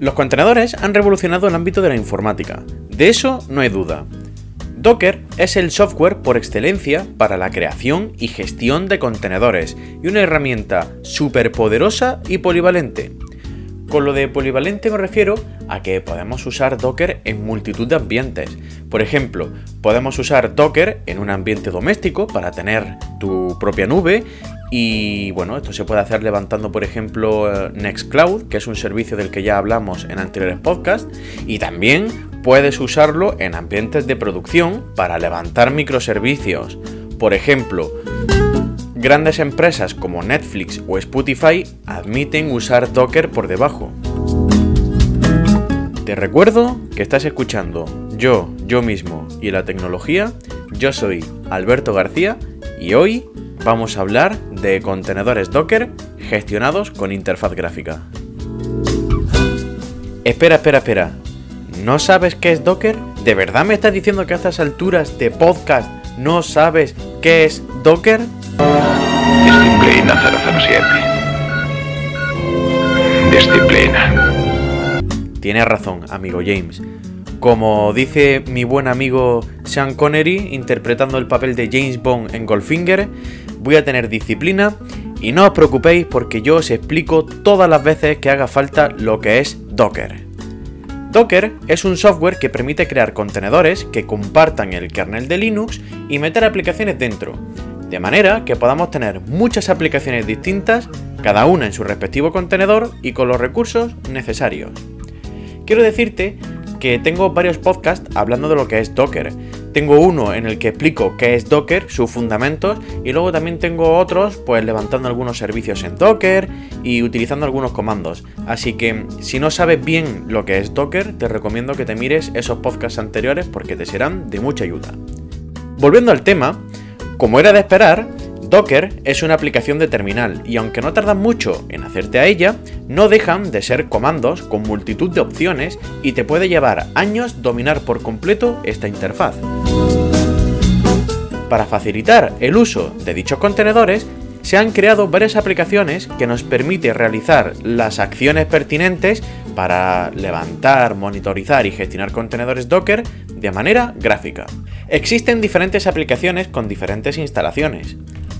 Los contenedores han revolucionado el ámbito de la informática, de eso no hay duda. Docker es el software por excelencia para la creación y gestión de contenedores y una herramienta súper poderosa y polivalente. Con lo de polivalente me refiero a que podemos usar Docker en multitud de ambientes. Por ejemplo, podemos usar Docker en un ambiente doméstico para tener tu propia nube y bueno, esto se puede hacer levantando, por ejemplo, eh, Nextcloud, que es un servicio del que ya hablamos en anteriores podcasts, y también puedes usarlo en ambientes de producción para levantar microservicios. Por ejemplo, grandes empresas como Netflix o Spotify admiten usar Docker por debajo. Te recuerdo que estás escuchando Yo, yo mismo y la tecnología. Yo soy Alberto García y hoy vamos a hablar de contenedores Docker gestionados con interfaz gráfica. Espera, espera, espera. ¿No sabes qué es Docker? ¿De verdad me estás diciendo que a estas alturas de podcast no sabes qué es Docker? Disciplina 007. Disciplina. Tienes razón, amigo James. Como dice mi buen amigo Sean Connery interpretando el papel de James Bond en Goldfinger, voy a tener disciplina y no os preocupéis porque yo os explico todas las veces que haga falta lo que es Docker. Docker es un software que permite crear contenedores que compartan el kernel de Linux y meter aplicaciones dentro, de manera que podamos tener muchas aplicaciones distintas, cada una en su respectivo contenedor y con los recursos necesarios. Quiero decirte que tengo varios podcasts hablando de lo que es Docker. Tengo uno en el que explico qué es Docker, sus fundamentos, y luego también tengo otros, pues levantando algunos servicios en Docker y utilizando algunos comandos. Así que si no sabes bien lo que es Docker, te recomiendo que te mires esos podcasts anteriores porque te serán de mucha ayuda. Volviendo al tema, como era de esperar, Docker es una aplicación de terminal y aunque no tardan mucho en hacerte a ella, no dejan de ser comandos con multitud de opciones y te puede llevar años dominar por completo esta interfaz. Para facilitar el uso de dichos contenedores, se han creado varias aplicaciones que nos permiten realizar las acciones pertinentes para levantar, monitorizar y gestionar contenedores Docker de manera gráfica. Existen diferentes aplicaciones con diferentes instalaciones.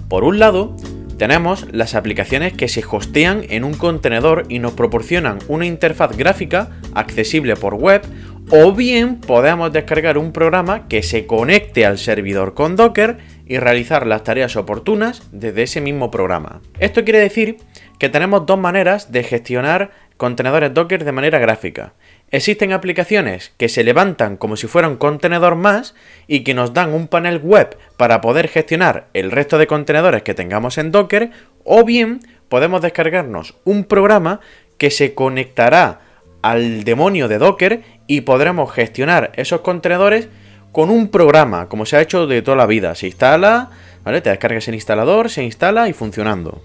Por un lado, tenemos las aplicaciones que se hostean en un contenedor y nos proporcionan una interfaz gráfica accesible por web o bien podemos descargar un programa que se conecte al servidor con Docker y realizar las tareas oportunas desde ese mismo programa. Esto quiere decir que tenemos dos maneras de gestionar contenedores Docker de manera gráfica. Existen aplicaciones que se levantan como si fuera un contenedor más y que nos dan un panel web para poder gestionar el resto de contenedores que tengamos en Docker o bien podemos descargarnos un programa que se conectará al demonio de Docker y podremos gestionar esos contenedores con un programa, como se ha hecho de toda la vida. Se instala, ¿vale? Te descargas el instalador, se instala y funcionando.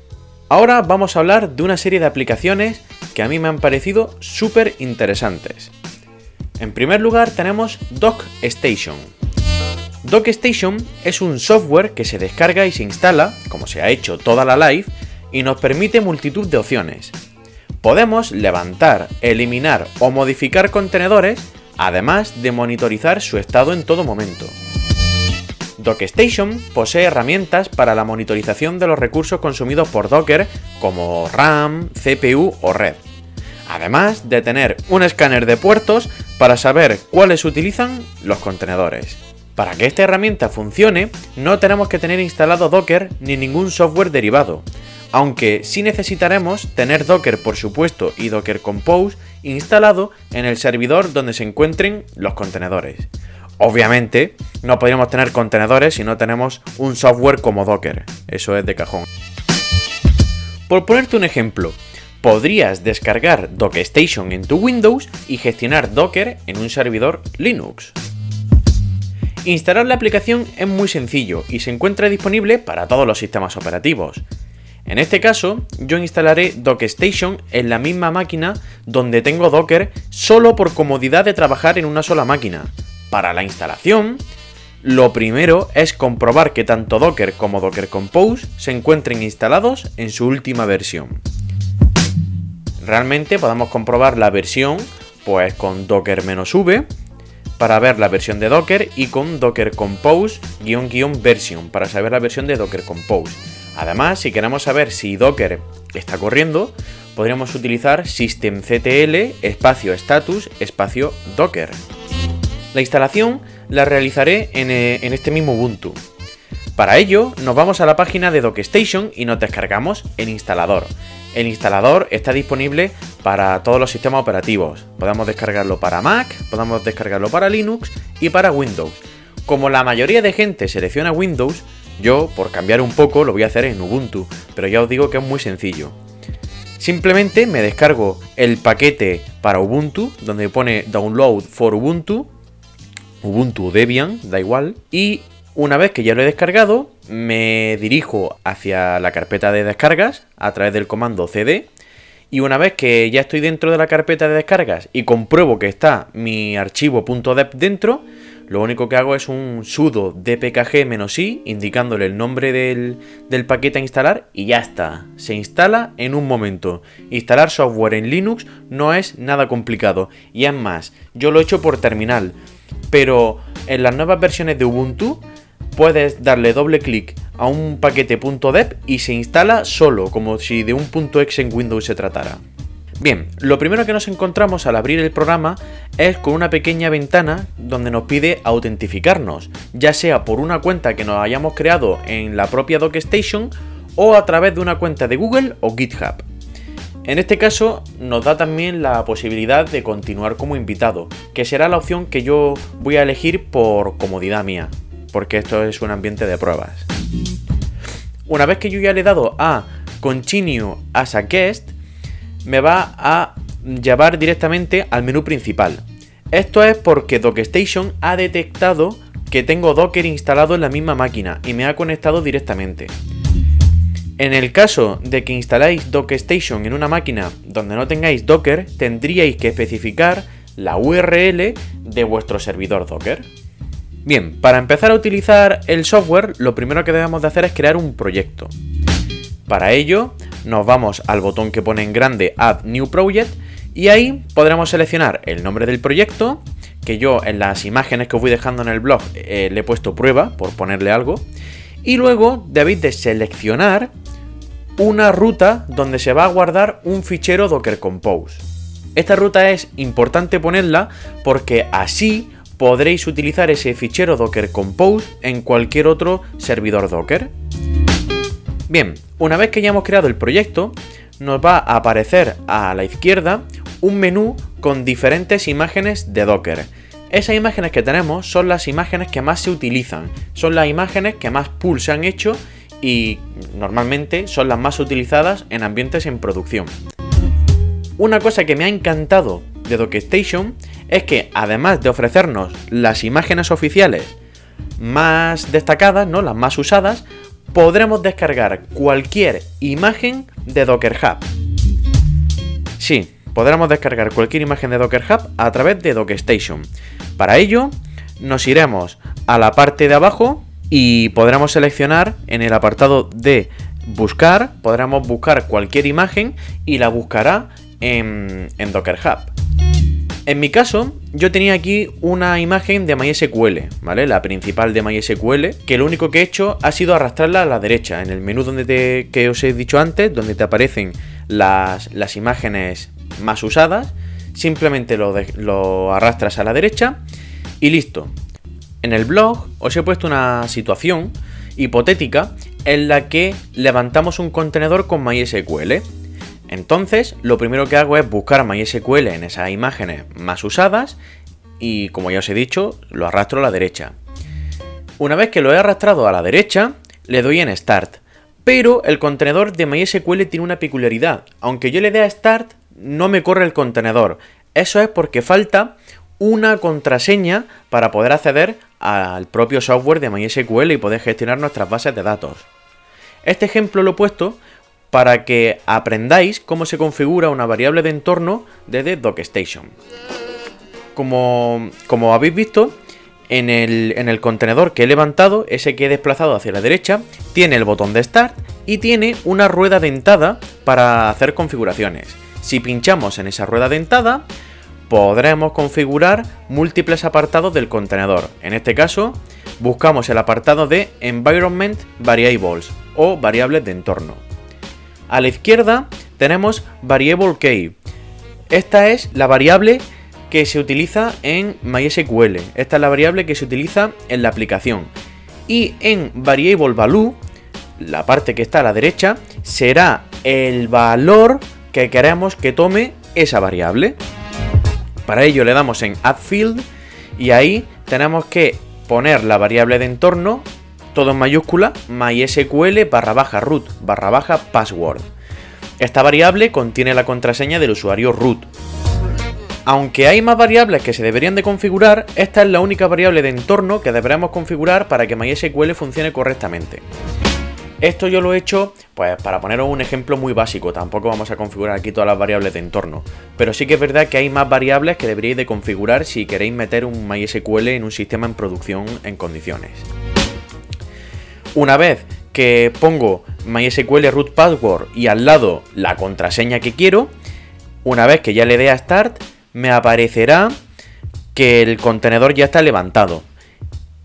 Ahora vamos a hablar de una serie de aplicaciones que a mí me han parecido súper interesantes. En primer lugar tenemos DocStation. DocStation es un software que se descarga y se instala, como se ha hecho toda la live, y nos permite multitud de opciones. Podemos levantar, eliminar o modificar contenedores, además de monitorizar su estado en todo momento. DocStation posee herramientas para la monitorización de los recursos consumidos por Docker como RAM, CPU o red. Además de tener un escáner de puertos para saber cuáles utilizan los contenedores. Para que esta herramienta funcione, no tenemos que tener instalado Docker ni ningún software derivado, aunque sí necesitaremos tener Docker por supuesto y Docker Compose instalado en el servidor donde se encuentren los contenedores. Obviamente, no podríamos tener contenedores si no tenemos un software como Docker. Eso es de cajón. Por ponerte un ejemplo, podrías descargar DocStation en tu Windows y gestionar Docker en un servidor Linux. Instalar la aplicación es muy sencillo y se encuentra disponible para todos los sistemas operativos. En este caso, yo instalaré DocStation en la misma máquina donde tengo Docker solo por comodidad de trabajar en una sola máquina, para la instalación, lo primero es comprobar que tanto Docker como Docker Compose se encuentren instalados en su última versión. realmente podemos comprobar la versión pues con docker-v para ver la versión de Docker y con Docker Compose version para saber la versión de Docker Compose. Además, si queremos saber si Docker está corriendo, podríamos utilizar systemctl espacio status espacio docker. La instalación la realizaré en, eh, en este mismo Ubuntu. Para ello, nos vamos a la página de DocStation y nos descargamos el instalador. El instalador está disponible para todos los sistemas operativos. Podemos descargarlo para Mac, podemos descargarlo para Linux y para Windows. Como la mayoría de gente selecciona Windows, yo, por cambiar un poco, lo voy a hacer en Ubuntu, pero ya os digo que es muy sencillo. Simplemente me descargo el paquete para Ubuntu, donde pone Download for Ubuntu, Ubuntu Debian, da igual, y una vez que ya lo he descargado, me dirijo hacia la carpeta de descargas a través del comando cd y una vez que ya estoy dentro de la carpeta de descargas y compruebo que está mi archivo .dep dentro, lo único que hago es un sudo dpkg-i indicándole el nombre del, del, paquete a instalar y ya está. Se instala en un momento. Instalar software en Linux no es nada complicado. Y es más, yo lo he hecho por terminal. Pero en las nuevas versiones de Ubuntu puedes darle doble clic a un paquete .dep y se instala solo, como si de un .exe en Windows se tratara. Bien, lo primero que nos encontramos al abrir el programa es con una pequeña ventana donde nos pide autentificarnos, ya sea por una cuenta que nos hayamos creado en la propia DocStation o a través de una cuenta de Google o GitHub. En este caso nos da también la posibilidad de continuar como invitado, que será la opción que yo voy a elegir por comodidad mía porque esto es un ambiente de pruebas. Una vez que yo ya le he dado a Continue as a Guest, me va a llevar directamente al menú principal. Esto es porque DocStation ha detectado que tengo Docker instalado en la misma máquina y me ha conectado directamente. En el caso de que instaláis DocStation en una máquina donde no tengáis Docker, tendríais que especificar la URL de vuestro servidor Docker. Bien, para empezar a utilizar el software, lo primero que debemos de hacer es crear un proyecto. Para ello, nos vamos al botón que pone en grande Add New Project y ahí podremos seleccionar el nombre del proyecto, que yo en las imágenes que os voy dejando en el blog eh, le he puesto prueba por ponerle algo, y luego debéis de seleccionar una ruta donde se va a guardar un fichero Docker Compose. Esta ruta es importante ponerla porque así podréis utilizar ese fichero Docker Compose en cualquier otro servidor Docker. Bien, una vez que ya hemos creado el proyecto, nos va a aparecer a la izquierda un menú con diferentes imágenes de Docker. Esas imágenes que tenemos son las imágenes que más se utilizan, son las imágenes que más pull se han hecho y normalmente son las más utilizadas en ambientes en producción. Una cosa que me ha encantado de DocStation es que además de ofrecernos las imágenes oficiales más destacadas, ¿no? las más usadas, podremos descargar cualquier imagen de Docker Hub. Sí, podremos descargar cualquier imagen de Docker Hub a través de DocStation. Para ello, nos iremos a la parte de abajo y podremos seleccionar en el apartado de buscar, podremos buscar cualquier imagen y la buscará en, Docker Hub. En mi caso, yo tenía aquí una imagen de MySQL, ¿vale? La principal de MySQL, que lo único que he hecho ha sido arrastrarla a la derecha, en el menú donde te, que os he dicho antes, donde te aparecen las, imágenes más usadas, simplemente lo, lo arrastras a la derecha y listo. En el blog os he puesto una situación hipotética en la que levantamos un contenedor con MySQL entonces, lo primero que hago es buscar MySQL en esas imágenes más usadas y, como ya os he dicho, lo arrastro a la derecha. Una vez que lo he arrastrado a la derecha, le doy en Start. Pero el contenedor de MySQL tiene una peculiaridad. Aunque yo le dé a Start, no me corre el contenedor. Eso es porque falta una contraseña para poder acceder al propio software de MySQL y poder gestionar nuestras bases de datos. Este ejemplo lo he puesto para que aprendáis cómo se configura una variable de entorno desde DocStation. Como, como habéis visto, en el, en el, contenedor que he levantado, ese que he desplazado hacia la derecha, tiene el botón de Start y tiene una rueda dentada para hacer configuraciones. Si pinchamos en esa rueda dentada, podremos configurar múltiples apartados del contenedor. En este caso, buscamos el apartado de Environment Variables o variables de entorno. A la izquierda tenemos Variable Key. Esta es la variable que se utiliza en MySQL. Esta es la variable que se utiliza en la aplicación. Y en Variable Value, la parte que está a la derecha, será el valor que queremos que tome esa variable. Para ello le damos en Add Field y ahí tenemos que poner la variable de entorno, todo en mayúscula, mysql barra baja root barra baja password. Esta variable contiene la contraseña del usuario root. Aunque hay más variables que se deberían de configurar, esta es la única variable de entorno que deberemos configurar para que MySQL funcione correctamente. Esto yo lo he hecho, pues para poneros un ejemplo muy básico, tampoco vamos a configurar aquí todas las variables de entorno, pero sí que es verdad que hay más variables que deberíais de configurar si queréis meter un MySQL en un sistema en producción en condiciones. Una vez que pongo MySQL root password y al lado la contraseña que quiero, una vez que ya le dé a start, me aparecerá que el contenedor ya está levantado.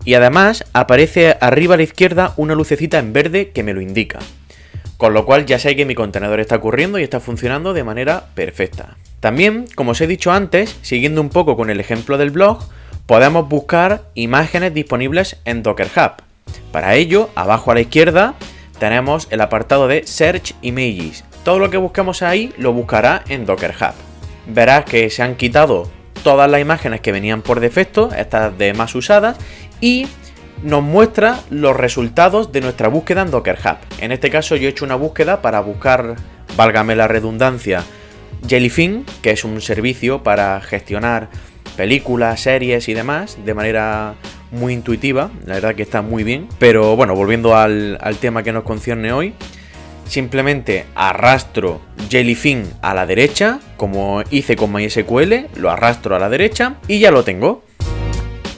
Y además aparece arriba a la izquierda una lucecita en verde que me lo indica. Con lo cual ya sé que mi contenedor está ocurriendo y está funcionando de manera perfecta. También, como os he dicho antes, siguiendo un poco con el ejemplo del blog, podemos buscar imágenes disponibles en Docker Hub. Para ello, abajo a la izquierda tenemos el apartado de Search Images. Todo lo que busquemos ahí lo buscará en Docker Hub. Verás que se han quitado todas las imágenes que venían por defecto, estas de más usadas, y nos muestra los resultados de nuestra búsqueda en Docker Hub. En este caso yo he hecho una búsqueda para buscar, válgame la redundancia, Jellyfin, que es un servicio para gestionar películas, series y demás de manera muy intuitiva, la verdad que está muy bien. Pero bueno, volviendo al, al tema que nos concierne hoy, simplemente arrastro Jellyfin a la derecha, como hice con MySQL, lo arrastro a la derecha y ya lo tengo.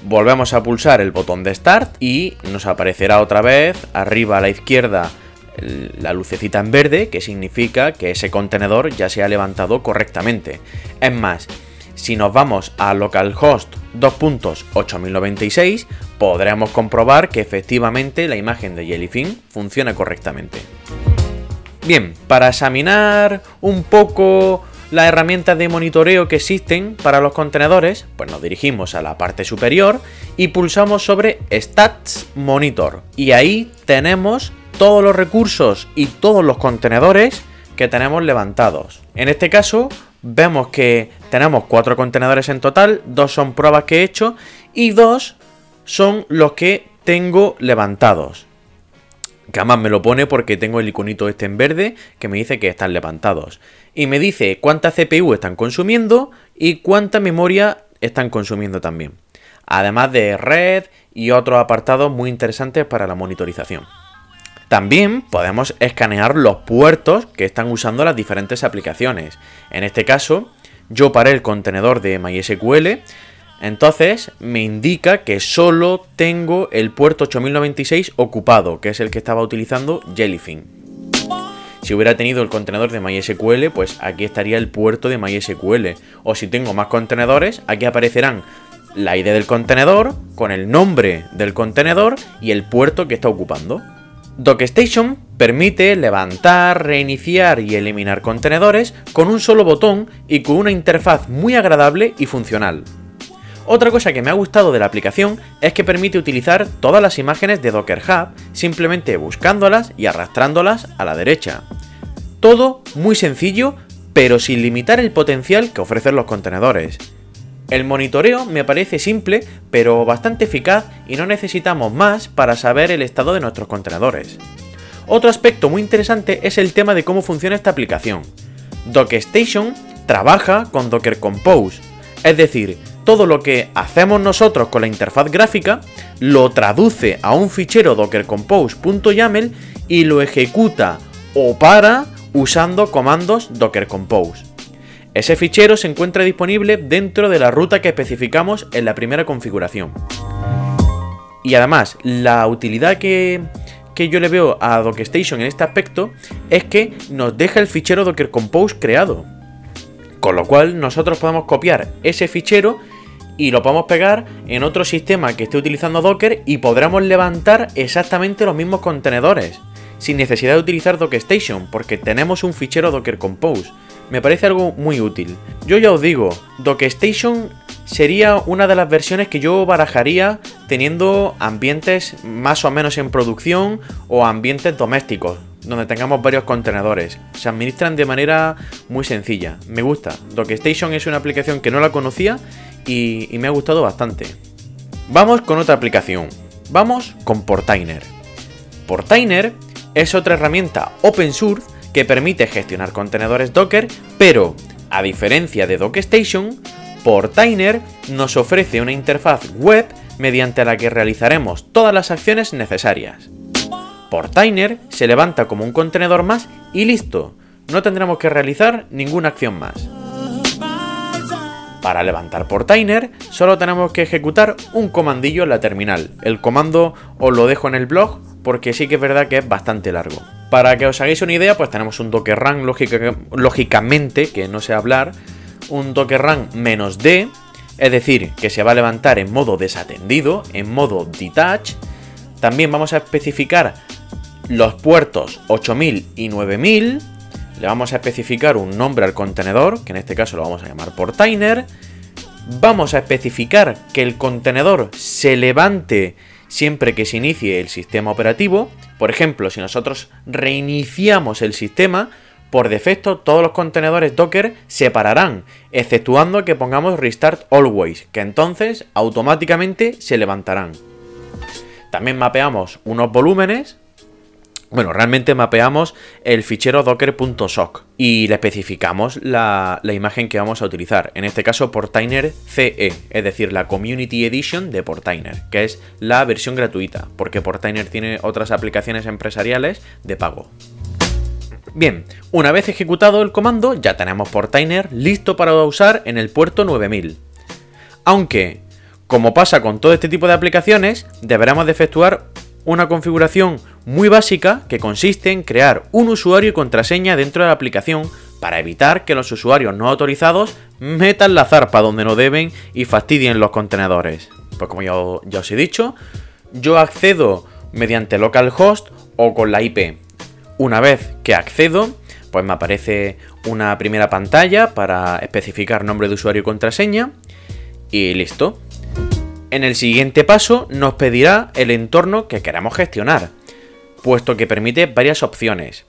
Volvemos a pulsar el botón de Start y nos aparecerá otra vez arriba a la izquierda la lucecita en verde, que significa que ese contenedor ya se ha levantado correctamente. Es más, si nos vamos a localhost 2.8096, podremos comprobar que efectivamente la imagen de Jellyfin funciona correctamente. Bien, para examinar un poco las herramientas de monitoreo que existen para los contenedores, pues nos dirigimos a la parte superior y pulsamos sobre Stats Monitor. Y ahí tenemos todos los recursos y todos los contenedores que tenemos levantados. En este caso, vemos que tenemos cuatro contenedores en total, dos son pruebas que he hecho y dos son los que tengo levantados que además me lo pone porque tengo el iconito este en verde que me dice que están levantados. Y me dice cuánta CPU están consumiendo y cuánta memoria están consumiendo también. Además de red y otros apartados muy interesantes para la monitorización. También podemos escanear los puertos que están usando las diferentes aplicaciones. En este caso, yo para el contenedor de MySQL entonces me indica que solo tengo el puerto 8096 ocupado, que es el que estaba utilizando Jellyfin. Si hubiera tenido el contenedor de MySQL, pues aquí estaría el puerto de MySQL. O si tengo más contenedores, aquí aparecerán la ID del contenedor, con el nombre del contenedor y el puerto que está ocupando. DocStation permite levantar, reiniciar y eliminar contenedores con un solo botón y con una interfaz muy agradable y funcional. Otra cosa que me ha gustado de la aplicación es que permite utilizar todas las imágenes de Docker Hub simplemente buscándolas y arrastrándolas a la derecha. Todo muy sencillo, pero sin limitar el potencial que ofrecen los contenedores. El monitoreo me parece simple, pero bastante eficaz y no necesitamos más para saber el estado de nuestros contenedores. Otro aspecto muy interesante es el tema de cómo funciona esta aplicación. DocStation trabaja con Docker Compose, es decir, todo lo que hacemos nosotros con la interfaz gráfica lo traduce a un fichero dockercompose.yaml y lo ejecuta o para usando comandos docker compose. Ese fichero se encuentra disponible dentro de la ruta que especificamos en la primera configuración. Y además, la utilidad que, que yo le veo a DocStation en este aspecto es que nos deja el fichero Docker Compose creado. Con lo cual nosotros podemos copiar ese fichero y lo podemos pegar en otro sistema que esté utilizando Docker y podremos levantar exactamente los mismos contenedores sin necesidad de utilizar DocStation porque tenemos un fichero Docker Compose. Me parece algo muy útil. Yo ya os digo, DocStation sería una de las versiones que yo barajaría teniendo ambientes más o menos en producción o ambientes domésticos donde tengamos varios contenedores. Se administran de manera muy sencilla. Me gusta. DocStation es una aplicación que no la conocía y, me ha gustado bastante. Vamos con otra aplicación. Vamos con Portainer. Portainer es otra herramienta open source que permite gestionar contenedores Docker, pero a diferencia de DocStation, Portainer nos ofrece una interfaz web mediante la que realizaremos todas las acciones necesarias. Portainer se levanta como un contenedor más y listo, no tendremos que realizar ninguna acción más. Para levantar Portainer solo tenemos que ejecutar un comandillo en la terminal. El comando os lo dejo en el blog porque sí que es verdad que es bastante largo. Para que os hagáis una idea, pues tenemos un docker run lógicamente, que no sé hablar, un docker run menos D, es decir, que se va a levantar en modo desatendido, en modo detach. También vamos a especificar los puertos 8000 y 9000 le vamos a especificar un nombre al contenedor, que en este caso lo vamos a llamar portainer. Vamos a especificar que el contenedor se levante siempre que se inicie el sistema operativo. Por ejemplo, si nosotros reiniciamos el sistema, por defecto todos los contenedores Docker se pararán, exceptuando que pongamos restart always, que entonces automáticamente se levantarán. También mapeamos unos volúmenes bueno, realmente mapeamos el fichero docker.sock y le especificamos la, imagen que vamos a utilizar. En este caso, Portainer CE, es decir, la Community Edition de Portainer, que es la versión gratuita, porque Portainer tiene otras aplicaciones empresariales de pago. Bien, una vez ejecutado el comando, ya tenemos Portainer listo para usar en el puerto 9000. Aunque, como pasa con todo este tipo de aplicaciones, deberemos de efectuar una configuración muy básica que consiste en crear un usuario y contraseña dentro de la aplicación para evitar que los usuarios no autorizados metan la zarpa donde no deben y fastidien los contenedores. Pues como ya, os he dicho, yo accedo mediante localhost o con la IP. Una vez que accedo, pues me aparece una primera pantalla para especificar nombre de usuario y contraseña y listo. En el siguiente paso nos pedirá el entorno que queramos gestionar, puesto que permite varias opciones.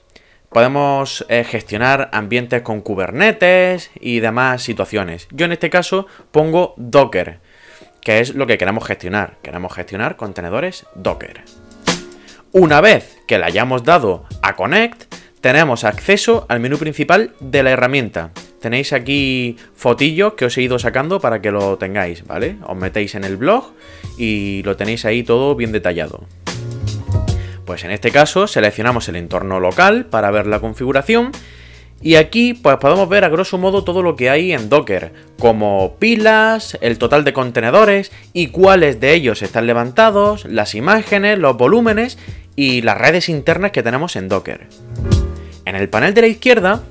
Podemos eh, gestionar ambientes con Kubernetes y demás situaciones. Yo en este caso pongo Docker, que es lo que queremos gestionar. Queremos gestionar contenedores Docker. Una vez que le hayamos dado a Connect, tenemos acceso al menú principal de la herramienta. Tenéis aquí fotillos que os he ido sacando para que lo tengáis, ¿vale? Os metéis en el blog y lo tenéis ahí todo bien detallado. Pues en este caso seleccionamos el entorno local para ver la configuración y aquí pues podemos ver a grosso modo todo lo que hay en Docker, como pilas, el total de contenedores y cuáles de ellos están levantados, las imágenes, los volúmenes y las redes internas que tenemos en Docker. En el panel de la izquierda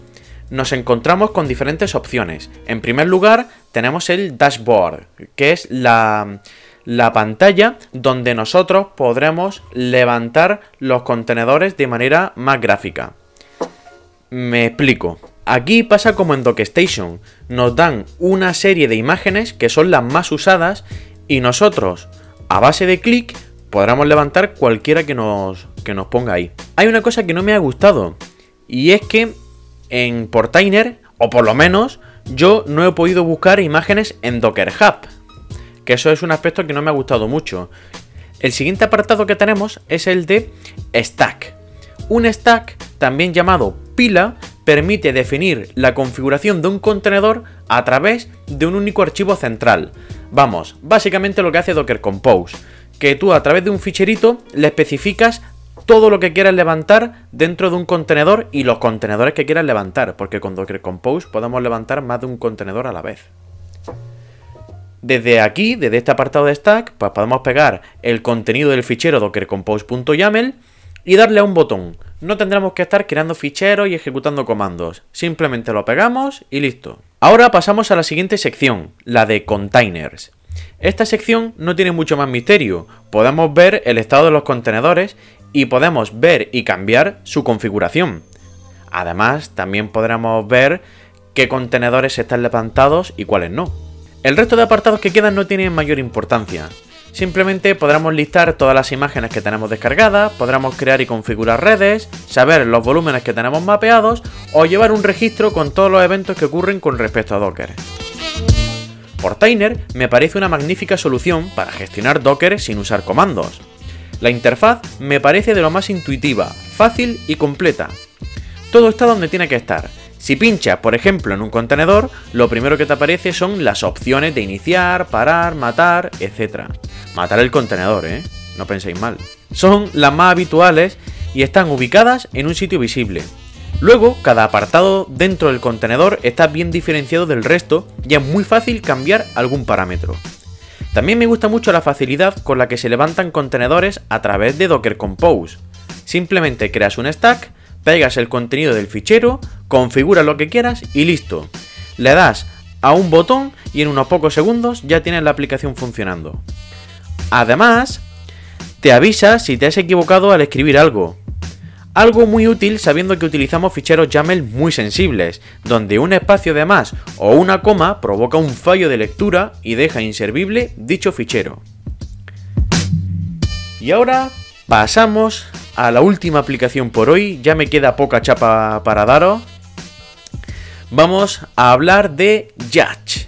nos encontramos con diferentes opciones. En primer lugar, tenemos el dashboard, que es la, la pantalla donde nosotros podremos levantar los contenedores de manera más gráfica. Me explico. Aquí pasa como en DocStation. Nos dan una serie de imágenes que son las más usadas y nosotros, a base de clic, podremos levantar cualquiera que nos, que nos ponga ahí. Hay una cosa que no me ha gustado y es que en Portainer, o por lo menos yo no he podido buscar imágenes en Docker Hub, que eso es un aspecto que no me ha gustado mucho. El siguiente apartado que tenemos es el de Stack. Un stack, también llamado pila, permite definir la configuración de un contenedor a través de un único archivo central. Vamos, básicamente lo que hace Docker Compose, que tú a través de un ficherito le especificas todo lo que quieras levantar dentro de un contenedor y los contenedores que quieras levantar, porque con Docker Compose podemos levantar más de un contenedor a la vez. Desde aquí, desde este apartado de stack, pues podemos pegar el contenido del fichero dockercompose.yaml y darle a un botón, no tendremos que estar creando ficheros y ejecutando comandos. Simplemente lo pegamos y listo. Ahora pasamos a la siguiente sección, la de containers. Esta sección no tiene mucho más misterio. Podemos ver el estado de los contenedores y podemos ver y cambiar su configuración. Además, también podremos ver qué contenedores están levantados y cuáles no. El resto de apartados que quedan no tienen mayor importancia. Simplemente podremos listar todas las imágenes que tenemos descargadas, podremos crear y configurar redes, saber los volúmenes que tenemos mapeados o llevar un registro con todos los eventos que ocurren con respecto a Docker. Portainer me parece una magnífica solución para gestionar Docker sin usar comandos. La interfaz me parece de lo más intuitiva, fácil y completa. Todo está donde tiene que estar. Si pinchas, por ejemplo, en un contenedor, lo primero que te aparece son las opciones de iniciar, parar, matar, etc. Matar el contenedor, ¿eh? No penséis mal. Son las más habituales y están ubicadas en un sitio visible. Luego, cada apartado dentro del contenedor está bien diferenciado del resto y es muy fácil cambiar algún parámetro. También me gusta mucho la facilidad con la que se levantan contenedores a través de Docker Compose. Simplemente creas un stack, pegas el contenido del fichero, configuras lo que quieras y listo. Le das a un botón y en unos pocos segundos ya tienes la aplicación funcionando. Además, te avisa si te has equivocado al escribir algo. Algo muy útil sabiendo que utilizamos ficheros YAML muy sensibles, donde un espacio de más o una coma provoca un fallo de lectura y deja inservible dicho fichero. Y ahora pasamos a la última aplicación por hoy, ya me queda poca chapa para daros. Vamos a hablar de Yach.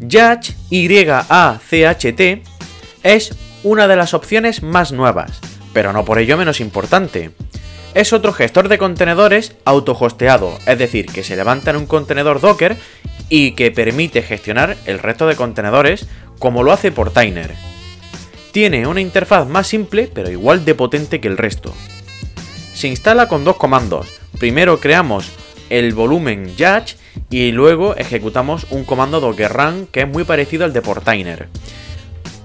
Yach, Y-A-C-H-T, es una de las opciones más nuevas, pero no por ello menos importante. Es otro gestor de contenedores autohosteado, es decir, que se levanta en un contenedor Docker y que permite gestionar el resto de contenedores como lo hace Portainer. Tiene una interfaz más simple pero igual de potente que el resto. Se instala con dos comandos. Primero creamos el volumen Yach y luego ejecutamos un comando docker run que es muy parecido al de Portainer.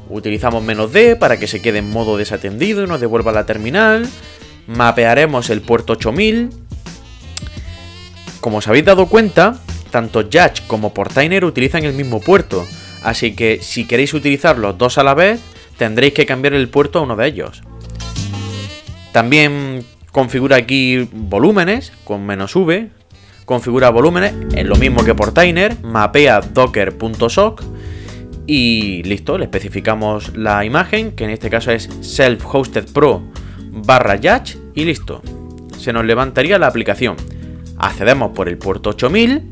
Utilizamos "-d para que se quede en modo desatendido y nos devuelva la terminal. Mapearemos el puerto 8000. Como os habéis dado cuenta, tanto Yach como Portainer utilizan el mismo puerto, así que si queréis utilizar los dos a la vez, tendréis que cambiar el puerto a uno de ellos. También configura aquí volúmenes con menos "-v", configura volúmenes, es lo mismo que Portainer, mapea docker.sock y listo, le especificamos la imagen, que en este caso es self-hosted pro barra yach y listo. Se nos levantaría la aplicación. Accedemos por el puerto 8000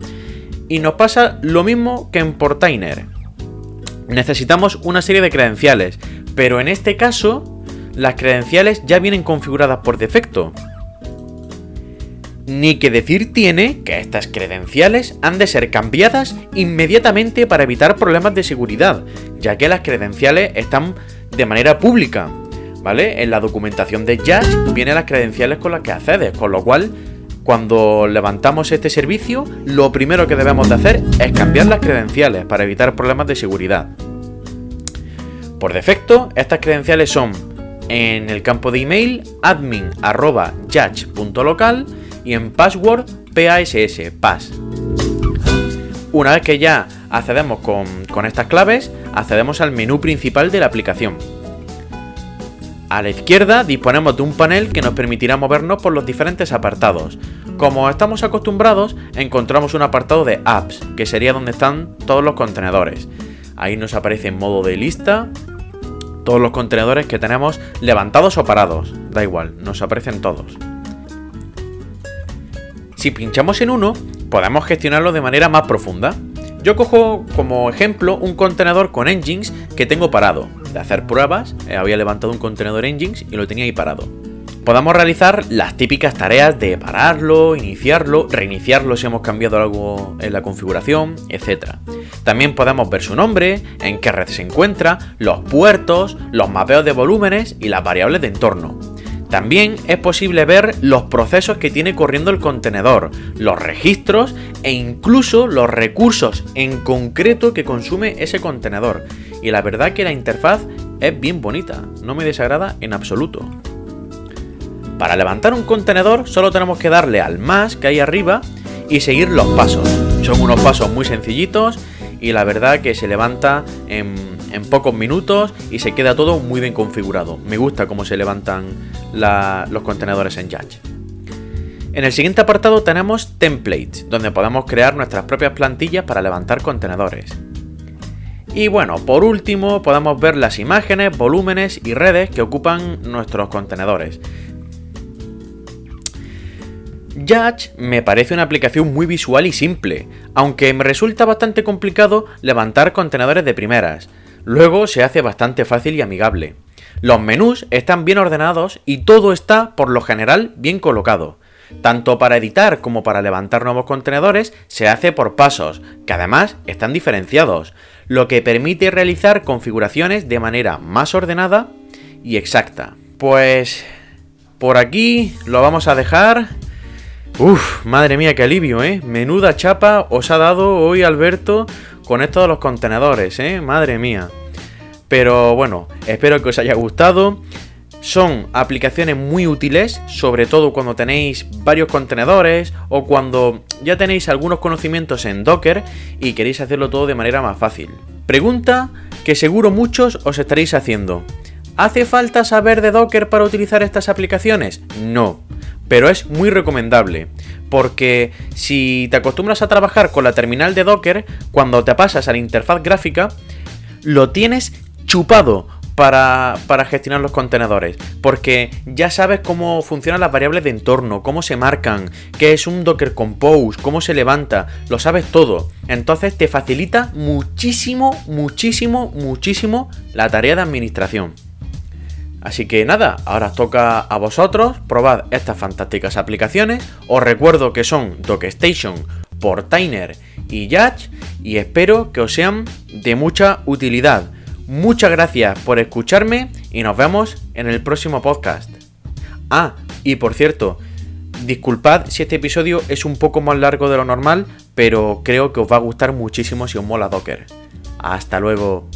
y nos pasa lo mismo que en Portainer. Necesitamos una serie de credenciales, pero en este caso las credenciales ya vienen configuradas por defecto. Ni que decir tiene que estas credenciales han de ser cambiadas inmediatamente para evitar problemas de seguridad, ya que las credenciales están de manera pública, ¿vale? En la documentación de Jazz vienen las credenciales con las que accedes, con lo cual cuando levantamos este servicio, lo primero que debemos de hacer es cambiar las credenciales para evitar problemas de seguridad. Por defecto, estas credenciales son en el campo de email admin.judge.local y en password PASS, PAS. Una vez que ya accedemos con, con estas claves, accedemos al menú principal de la aplicación. A la izquierda disponemos de un panel que nos permitirá movernos por los diferentes apartados. Como estamos acostumbrados, encontramos un apartado de apps, que sería donde están todos los contenedores. Ahí nos aparece en modo de lista todos los contenedores que tenemos levantados o parados, da igual, nos aparecen todos. Si pinchamos en uno, podemos gestionarlo de manera más profunda. Yo cojo como ejemplo un contenedor con engines que tengo parado. De hacer pruebas, eh, había levantado un contenedor engines y lo tenía ahí parado. Podemos realizar las típicas tareas de pararlo, iniciarlo, reiniciarlo si hemos cambiado algo en la configuración, etc. También podemos ver su nombre, en qué red se encuentra, los puertos, los mapeos de volúmenes y las variables de entorno. También es posible ver los procesos que tiene corriendo el contenedor, los registros e incluso los recursos en concreto que consume ese contenedor. Y la verdad que la interfaz es bien bonita, no me desagrada en absoluto. Para levantar un contenedor solo tenemos que darle al más que hay arriba y seguir los pasos. Son unos pasos muy sencillitos y la verdad que se levanta en, pocos minutos y se queda todo muy bien configurado. Me gusta cómo se levantan los contenedores en Yacht. En el siguiente apartado tenemos templates, donde podemos crear nuestras propias plantillas para levantar contenedores. Y bueno, por último podemos ver las imágenes, volúmenes y redes que ocupan nuestros contenedores. Yacht me parece una aplicación muy visual y simple, aunque me resulta bastante complicado levantar contenedores de primeras. Luego se hace bastante fácil y amigable. Los menús están bien ordenados y todo está, por lo general, bien colocado. Tanto para editar como para levantar nuevos contenedores se hace por pasos, que además están diferenciados lo que permite realizar configuraciones de manera más ordenada y exacta. Pues por aquí lo vamos a dejar. Uf, madre mía, qué alivio, ¿eh? Menuda chapa os ha dado hoy Alberto con esto de los contenedores, ¿eh? Madre mía. Pero bueno, espero que os haya gustado. Son aplicaciones muy útiles, sobre todo cuando tenéis varios contenedores o cuando ya tenéis algunos conocimientos en Docker y queréis hacerlo todo de manera más fácil. Pregunta que seguro muchos os estaréis haciendo. ¿Hace falta saber de Docker para utilizar estas aplicaciones? No, pero es muy recomendable, porque si te acostumbras a trabajar con la terminal de Docker, cuando te pasas a la interfaz gráfica, lo tienes chupado para, gestionar los contenedores. Porque ya sabes cómo funcionan las variables de entorno, cómo se marcan, qué es un Docker Compose, cómo se levanta, lo sabes todo. Entonces te facilita muchísimo, muchísimo, muchísimo la tarea de administración. Así que nada, ahora toca a vosotros, probad estas fantásticas aplicaciones. Os recuerdo que son DocStation, Portainer y Yacht y espero que os sean de mucha utilidad. Muchas gracias por escucharme y nos vemos en el próximo podcast. Ah, y por cierto, disculpad si este episodio es un poco más largo de lo normal, pero creo que os va a gustar muchísimo si os mola Docker. Hasta luego.